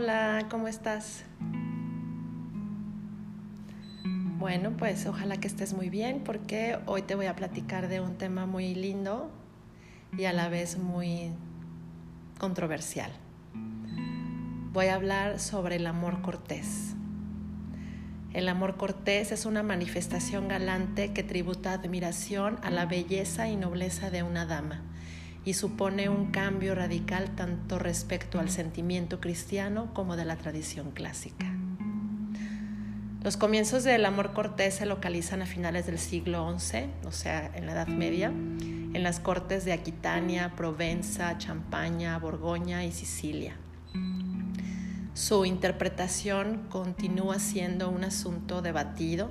Hola, ¿cómo estás? Bueno, pues ojalá que estés muy bien porque hoy te voy a platicar de un tema muy lindo y a la vez muy controversial. Voy a hablar sobre el amor cortés. El amor cortés es una manifestación galante que tributa admiración a la belleza y nobleza de una dama y supone un cambio radical tanto respecto al sentimiento cristiano como de la tradición clásica. Los comienzos del amor cortés se localizan a finales del siglo XI, o sea, en la Edad Media, en las cortes de Aquitania, Provenza, Champaña, Borgoña y Sicilia. Su interpretación continúa siendo un asunto debatido,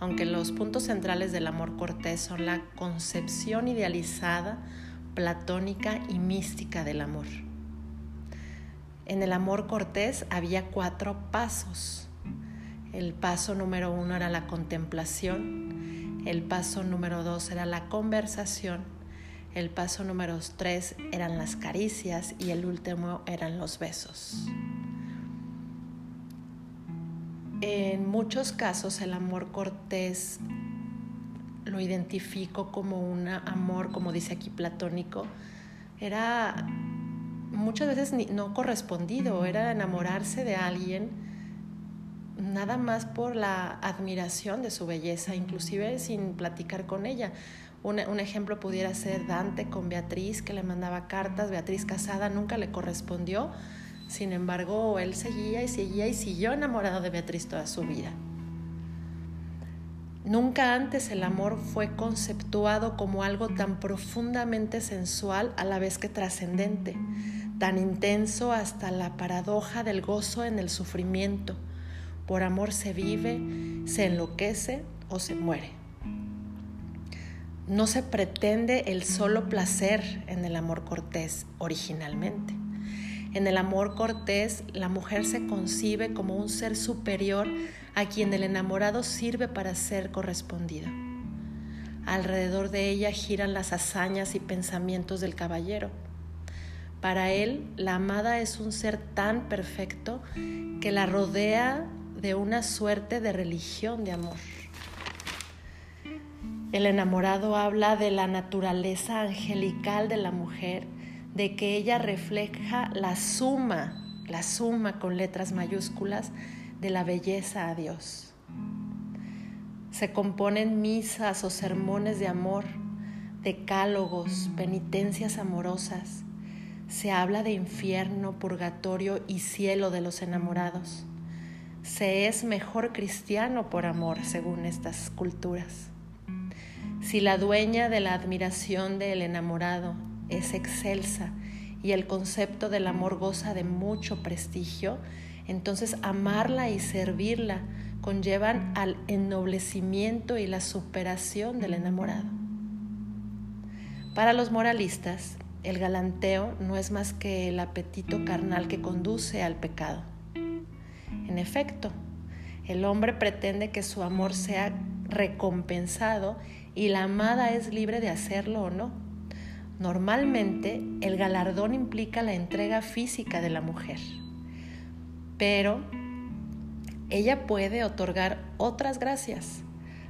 aunque los puntos centrales del amor cortés son la concepción idealizada, platónica y mística del amor. En el amor cortés había cuatro pasos el paso número uno era la contemplación, el paso número dos era la conversación, el paso número tres eran las caricias y el último eran los besos. En muchos casos el amor cortés lo identifico como un amor, como dice aquí platónico, era muchas veces no correspondido, era enamorarse de alguien nada más por la admiración de su belleza, inclusive sin platicar con ella. Un, ejemplo pudiera ser Dante con Beatriz, que le mandaba cartas, Beatriz casada nunca le correspondió, sin embargo él seguía y seguía y siguió enamorado de Beatriz toda su vida. Nunca antes el amor fue conceptuado como algo tan profundamente sensual a la vez que trascendente, tan intenso hasta la paradoja del gozo en el sufrimiento por amor se vive, se enloquece o se muere. No se pretende el solo placer en el amor cortés originalmente. En el amor cortés, la mujer se concibe como un ser superior a quien el enamorado sirve para ser correspondido. Alrededor de ella giran las hazañas y pensamientos del caballero. Para él, la amada es un ser tan perfecto que la rodea de una suerte de religión de amor. El enamorado habla de la naturaleza angelical de la mujer, de que ella refleja la suma, la suma con letras mayúsculas de la belleza a Dios. Se componen misas o sermones de amor, decálogos, penitencias amorosas. Se habla de infierno, purgatorio y cielo de los enamorados se es mejor cristiano por amor, según estas culturas. Si la dueña de la admiración del enamorado es excelsa y el concepto del amor goza de mucho prestigio, entonces amarla y servirla conllevan al ennoblecimiento y la superación del enamorado. Para los moralistas, el galanteo no es más que el apetito carnal que conduce al pecado. En efecto, el hombre pretende que su amor sea recompensado y la amada es libre de hacerlo o no. Normalmente el galardón implica la entrega física de la mujer, pero ella puede otorgar otras gracias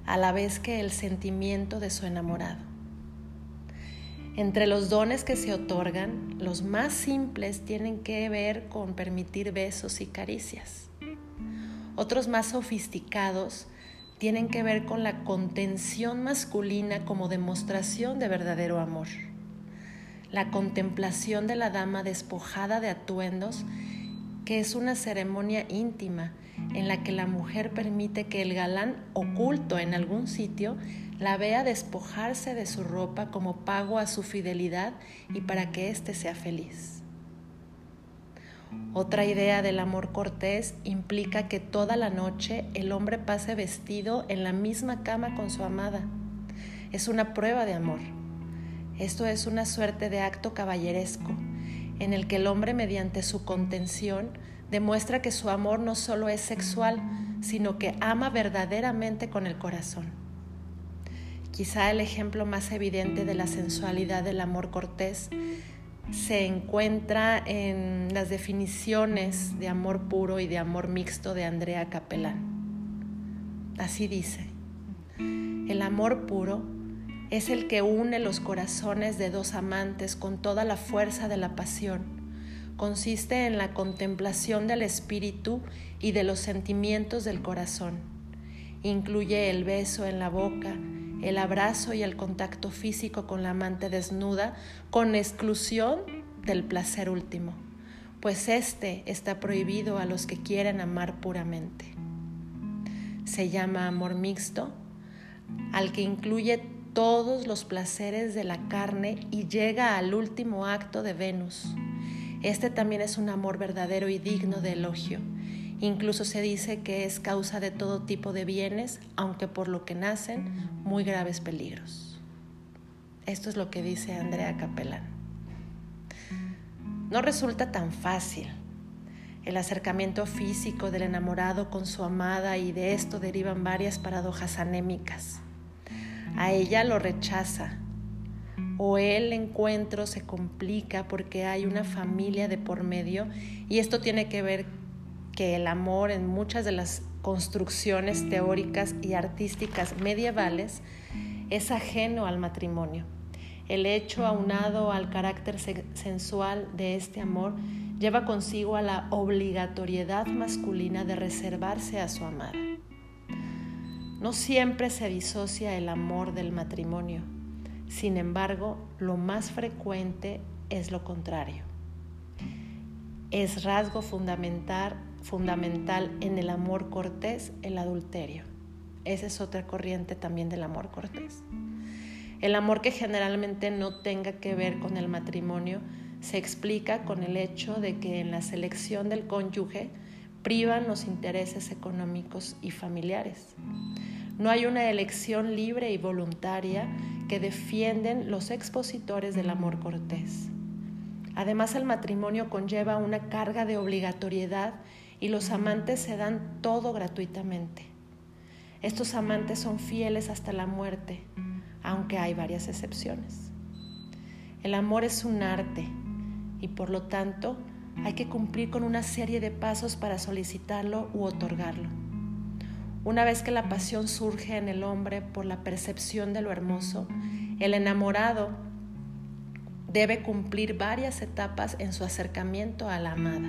a la vez que el sentimiento de su enamorado. Entre los dones que se otorgan, los más simples tienen que ver con permitir besos y caricias. Otros más sofisticados tienen que ver con la contención masculina como demostración de verdadero amor. La contemplación de la dama despojada de atuendos, que es una ceremonia íntima en la que la mujer permite que el galán oculto en algún sitio la vea despojarse de su ropa como pago a su fidelidad y para que éste sea feliz. Otra idea del amor cortés implica que toda la noche el hombre pase vestido en la misma cama con su amada. Es una prueba de amor. Esto es una suerte de acto caballeresco, en el que el hombre mediante su contención demuestra que su amor no solo es sexual, sino que ama verdaderamente con el corazón. Quizá el ejemplo más evidente de la sensualidad del amor cortés se encuentra en las definiciones de amor puro y de amor mixto de Andrea Capelán. Así dice, el amor puro es el que une los corazones de dos amantes con toda la fuerza de la pasión. Consiste en la contemplación del espíritu y de los sentimientos del corazón. Incluye el beso en la boca, el abrazo y el contacto físico con la amante desnuda, con exclusión del placer último, pues este está prohibido a los que quieren amar puramente. Se llama amor mixto, al que incluye todos los placeres de la carne y llega al último acto de Venus. Este también es un amor verdadero y digno de elogio Incluso se dice que es causa de todo tipo de bienes, aunque por lo que nacen muy graves peligros. Esto es lo que dice Andrea Capelán. No resulta tan fácil el acercamiento físico del enamorado con su amada y de esto derivan varias paradojas anémicas. A ella lo rechaza o el encuentro se complica porque hay una familia de por medio y esto tiene que ver que el amor en muchas de las construcciones teóricas y artísticas medievales es ajeno al matrimonio. El hecho aunado al carácter sensual de este amor lleva consigo a la obligatoriedad masculina de reservarse a su amada. No siempre se disocia el amor del matrimonio, sin embargo, lo más frecuente es lo contrario. Es rasgo fundamental fundamental en el amor cortés el adulterio. Esa es otra corriente también del amor cortés. El amor que generalmente no tenga que ver con el matrimonio se explica con el hecho de que en la selección del cónyuge privan los intereses económicos y familiares. No hay una elección libre y voluntaria que defienden los expositores del amor cortés. Además, el matrimonio conlleva una carga de obligatoriedad y los amantes se dan todo gratuitamente. Estos amantes son fieles hasta la muerte, aunque hay varias excepciones. El amor es un arte y por lo tanto hay que cumplir con una serie de pasos para solicitarlo u otorgarlo. Una vez que la pasión surge en el hombre por la percepción de lo hermoso, el enamorado debe cumplir varias etapas en su acercamiento a la amada.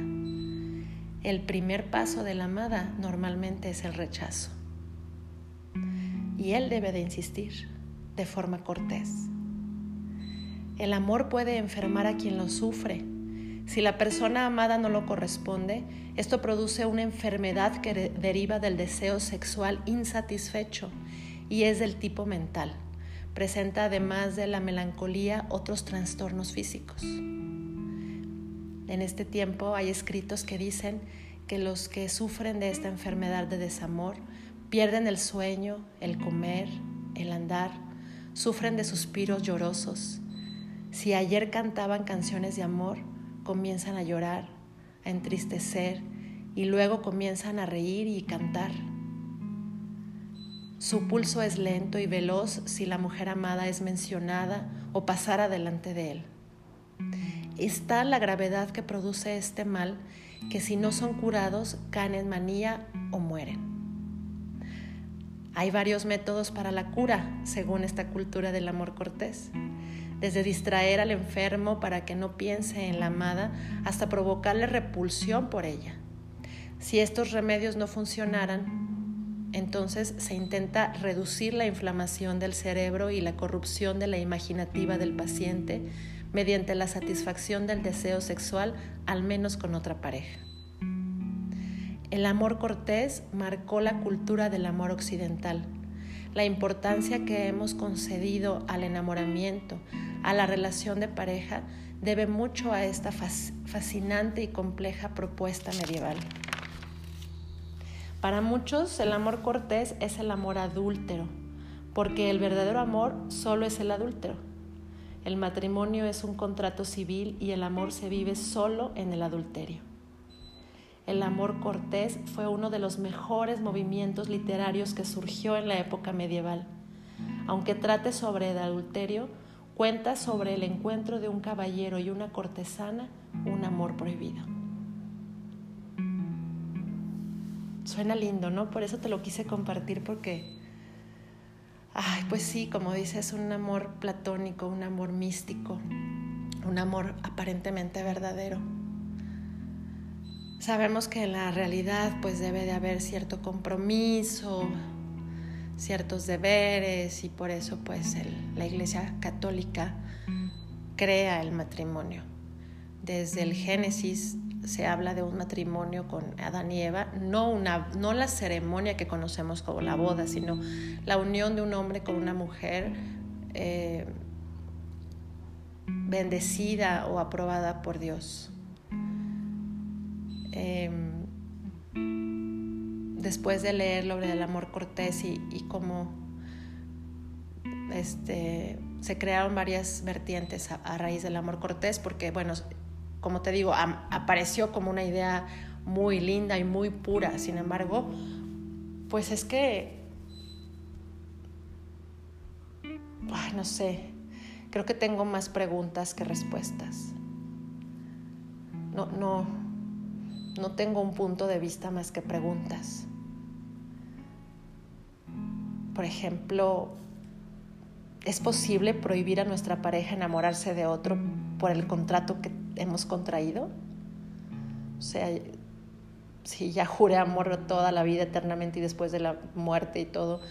El primer paso de la amada normalmente es el rechazo. Y él debe de insistir de forma cortés. El amor puede enfermar a quien lo sufre. Si la persona amada no lo corresponde, esto produce una enfermedad que deriva del deseo sexual insatisfecho y es del tipo mental. Presenta además de la melancolía otros trastornos físicos. En este tiempo hay escritos que dicen que los que sufren de esta enfermedad de desamor pierden el sueño, el comer, el andar, sufren de suspiros llorosos. Si ayer cantaban canciones de amor, comienzan a llorar, a entristecer y luego comienzan a reír y cantar. Su pulso es lento y veloz si la mujer amada es mencionada o pasara delante de él está la gravedad que produce este mal, que si no son curados caen en manía o mueren. Hay varios métodos para la cura, según esta cultura del amor cortés, desde distraer al enfermo para que no piense en la amada hasta provocarle repulsión por ella. Si estos remedios no funcionaran, entonces se intenta reducir la inflamación del cerebro y la corrupción de la imaginativa del paciente mediante la satisfacción del deseo sexual, al menos con otra pareja. El amor cortés marcó la cultura del amor occidental, la importancia que hemos concedido al enamoramiento, a la relación de pareja, debe mucho a esta fascinante y compleja propuesta medieval. Para muchos el amor cortés es el amor adúltero, porque el verdadero amor solo es el adúltero. El matrimonio es un contrato civil y el amor se vive solo en el adulterio. El amor cortés fue uno de los mejores movimientos literarios que surgió en la época medieval. Aunque trate sobre el adulterio, cuenta sobre el encuentro de un caballero y una cortesana, un amor prohibido. Suena lindo, ¿no? Por eso te lo quise compartir porque, ay, pues sí, como dices, un amor platónico, un amor místico, un amor aparentemente verdadero. Sabemos que en la realidad pues debe de haber cierto compromiso, ciertos deberes y por eso pues la Iglesia Católica crea el matrimonio. Desde el Génesis se habla de un matrimonio con Adán y Eva, no, una, no la ceremonia que conocemos como la boda, sino la unión de un hombre con una mujer eh, bendecida o aprobada por Dios. Em, después de leer lo del amor cortés y, cómo este, se crearon varias vertientes a, raíz del amor cortés, porque, bueno, como te digo, apareció como una idea muy linda y muy pura. Sin embargo, pues es que, no sé, creo que tengo más preguntas que respuestas. No, no, no tengo un punto de vista más que preguntas. Por ejemplo, ¿es posible prohibir a nuestra pareja enamorarse de otro por el contrato que hemos contraído? O sea, si ya juré amor toda la vida eternamente y después de la muerte y todo,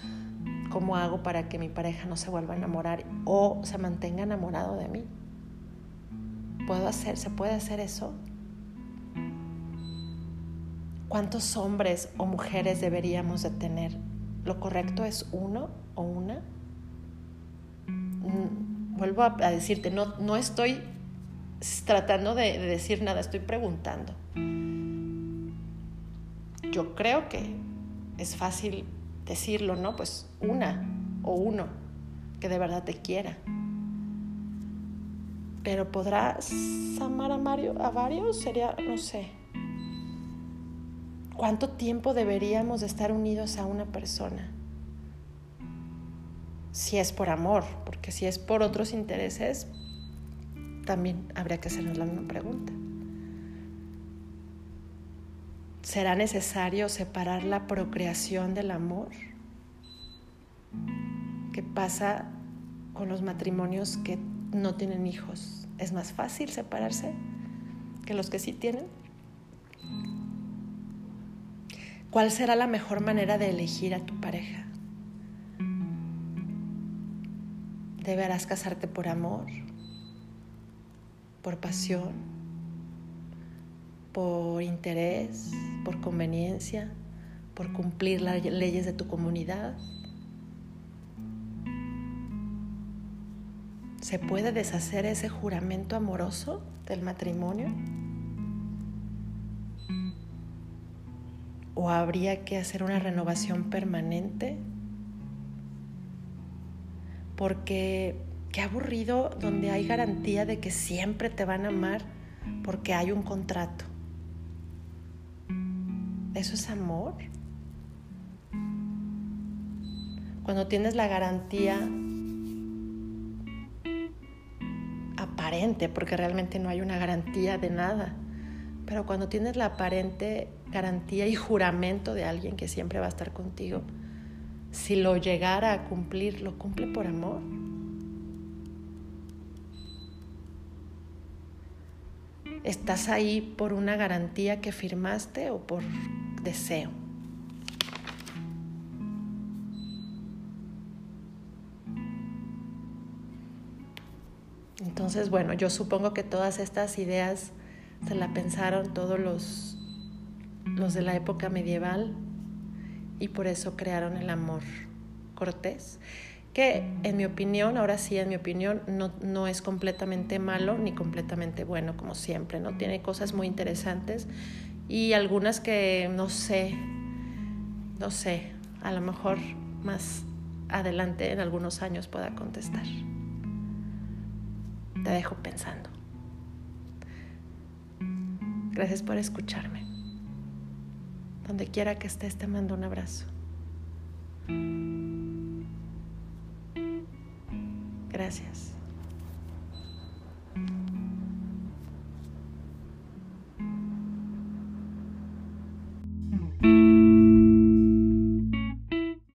¿cómo hago para que mi pareja no se vuelva a enamorar o se mantenga enamorado de mí? ¿Puedo hacer, se puede hacer eso? ¿Cuántos hombres o mujeres deberíamos de tener? ¿Lo correcto es uno o una? Mm, vuelvo a decirte, no, no estoy tratando de, de decir nada, estoy preguntando. Yo creo que es fácil decirlo, ¿no? Pues una o uno que de verdad te quiera. Pero podrás amar a, Mario, a varios, sería, no sé, ¿Cuánto tiempo deberíamos de estar unidos a una persona? Si es por amor, porque si es por otros intereses, también habría que hacernos la misma pregunta. ¿Será necesario separar la procreación del amor? ¿Qué pasa con los matrimonios que no tienen hijos? ¿Es más fácil separarse que los que sí tienen? ¿Cuál será la mejor manera de elegir a tu pareja? ¿Deberás casarte por amor? ¿Por pasión? ¿Por interés? ¿Por conveniencia? ¿Por cumplir las leyes de tu comunidad? ¿Se puede deshacer ese juramento amoroso del matrimonio? ¿O habría que hacer una renovación permanente? Porque qué aburrido donde hay garantía de que siempre te van a amar porque hay un contrato. ¿Eso es amor? Cuando tienes la garantía aparente, porque realmente no hay una garantía de nada, pero cuando tienes la aparente garantía y juramento de alguien que siempre va a estar contigo, si lo llegara a cumplir, lo cumple por amor. ¿Estás ahí por una garantía que firmaste o por deseo? Entonces, bueno, yo supongo que todas estas ideas se la pensaron todos los los de la época medieval y por eso crearon el amor cortés, que en mi opinión, ahora sí en mi opinión, no, no es completamente malo ni completamente bueno como siempre, ¿no? Tiene cosas muy interesantes y algunas que no sé, no sé, a lo mejor más adelante en algunos años pueda contestar. Te dejo pensando. Gracias por escucharme. Donde quiera que estés, te mando un abrazo. Gracias.